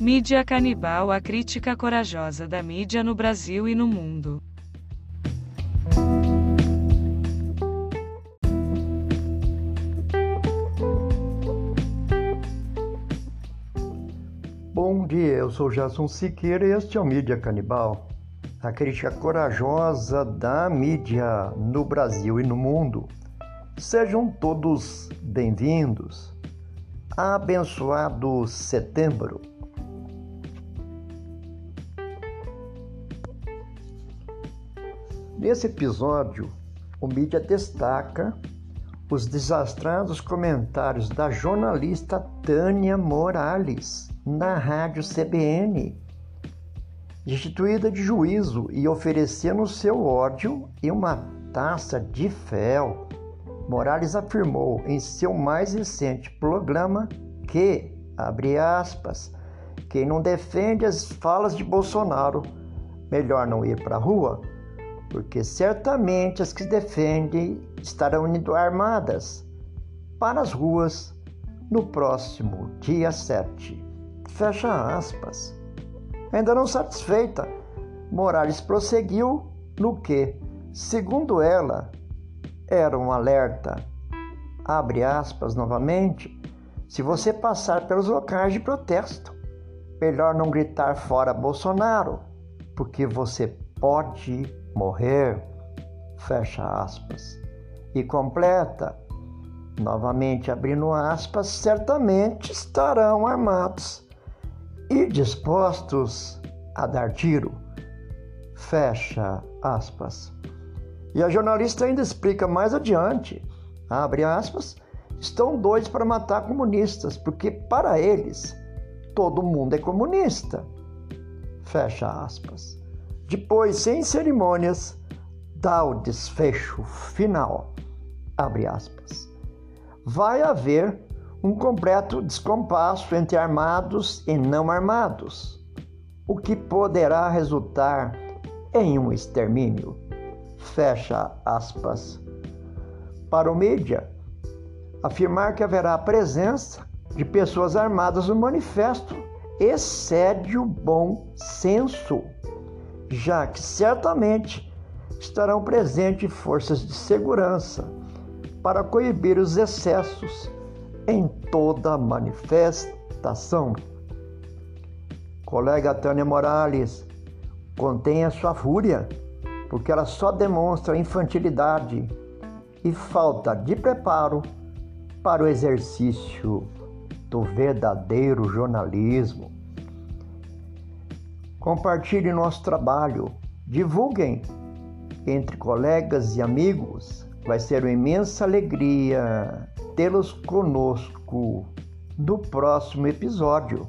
Mídia canibal a crítica corajosa da mídia no Brasil e no mundo. Bom dia, eu sou Jason Siqueira e este é o Mídia Canibal, a crítica corajosa da mídia no Brasil e no mundo. Sejam todos bem-vindos. Abençoado setembro. Nesse episódio, o mídia destaca os desastrados comentários da jornalista Tânia Morales na rádio CBN, destituída de juízo e oferecendo seu ódio e uma taça de fel. Morales afirmou em seu mais recente programa que, abre aspas, quem não defende as falas de Bolsonaro, melhor não ir para a rua porque certamente as que defendem estarão indo armadas para as ruas no próximo dia 7. Fecha aspas. Ainda não satisfeita, Morales prosseguiu no que, segundo ela, era um alerta. Abre aspas novamente. Se você passar pelos locais de protesto, melhor não gritar fora Bolsonaro, porque você pode morrer, fecha aspas, e completa, novamente abrindo aspas, certamente estarão armados e dispostos a dar tiro, fecha aspas. E a jornalista ainda explica mais adiante, abre aspas, estão doidos para matar comunistas, porque para eles todo mundo é comunista, fecha aspas. Depois, sem cerimônias, dá o desfecho final. Abre aspas. Vai haver um completo descompasso entre armados e não armados, o que poderá resultar em um extermínio. Fecha aspas. Para o mídia, afirmar que haverá presença de pessoas armadas no manifesto excede o bom senso já que certamente estarão presentes forças de segurança para coibir os excessos em toda manifestação. Colega Tânia Morales, contenha sua fúria, porque ela só demonstra infantilidade e falta de preparo para o exercício do verdadeiro jornalismo. Compartilhe nosso trabalho, divulguem entre colegas e amigos. Vai ser uma imensa alegria tê-los conosco no próximo episódio.